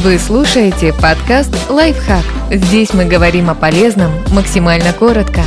Вы слушаете подкаст «Лайфхак». Здесь мы говорим о полезном максимально коротко.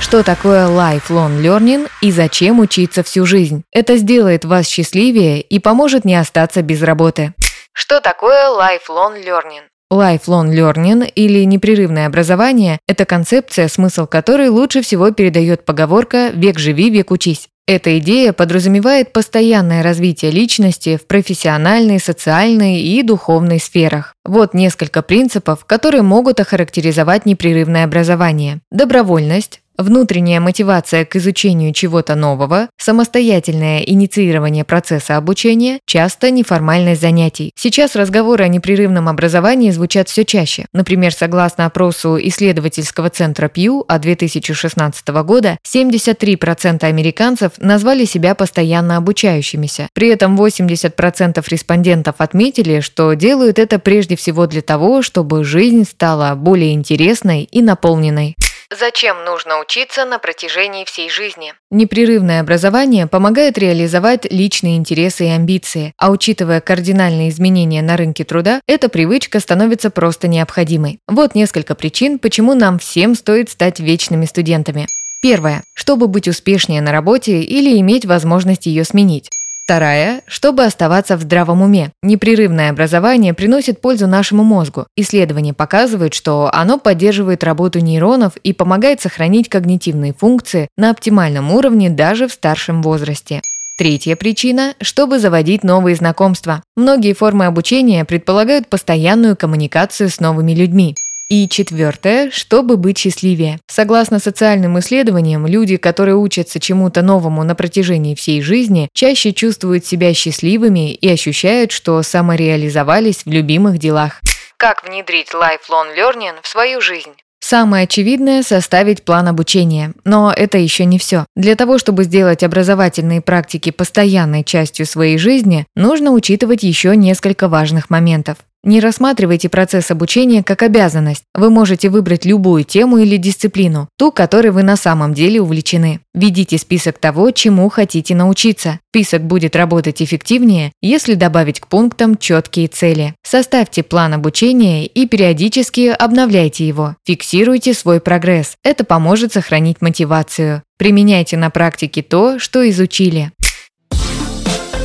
Что такое lifelong learning и зачем учиться всю жизнь? Это сделает вас счастливее и поможет не остаться без работы. Что такое lifelong learning? Lifelong learning или непрерывное образование – это концепция, смысл которой лучше всего передает поговорка «век живи, век учись». Эта идея подразумевает постоянное развитие личности в профессиональной, социальной и духовной сферах. Вот несколько принципов, которые могут охарактеризовать непрерывное образование. Добровольность, Внутренняя мотивация к изучению чего-то нового, самостоятельное инициирование процесса обучения, часто неформальность занятий. Сейчас разговоры о непрерывном образовании звучат все чаще. Например, согласно опросу исследовательского центра Pew от 2016 года, 73% американцев назвали себя постоянно обучающимися. При этом 80% респондентов отметили, что делают это прежде всего для того, чтобы жизнь стала более интересной и наполненной. Зачем нужно учиться на протяжении всей жизни? Непрерывное образование помогает реализовать личные интересы и амбиции, а учитывая кардинальные изменения на рынке труда, эта привычка становится просто необходимой. Вот несколько причин, почему нам всем стоит стать вечными студентами. Первое. Чтобы быть успешнее на работе или иметь возможность ее сменить. Вторая – чтобы оставаться в здравом уме. Непрерывное образование приносит пользу нашему мозгу. Исследования показывают, что оно поддерживает работу нейронов и помогает сохранить когнитивные функции на оптимальном уровне даже в старшем возрасте. Третья причина – чтобы заводить новые знакомства. Многие формы обучения предполагают постоянную коммуникацию с новыми людьми. И четвертое, чтобы быть счастливее. Согласно социальным исследованиям, люди, которые учатся чему-то новому на протяжении всей жизни, чаще чувствуют себя счастливыми и ощущают, что самореализовались в любимых делах. Как внедрить lifelong learning в свою жизнь? Самое очевидное – составить план обучения. Но это еще не все. Для того, чтобы сделать образовательные практики постоянной частью своей жизни, нужно учитывать еще несколько важных моментов. Не рассматривайте процесс обучения как обязанность. Вы можете выбрать любую тему или дисциплину, ту, которой вы на самом деле увлечены. Введите список того, чему хотите научиться. Список будет работать эффективнее, если добавить к пунктам четкие цели. Составьте план обучения и периодически обновляйте его. Фиксируйте свой прогресс. Это поможет сохранить мотивацию. Применяйте на практике то, что изучили.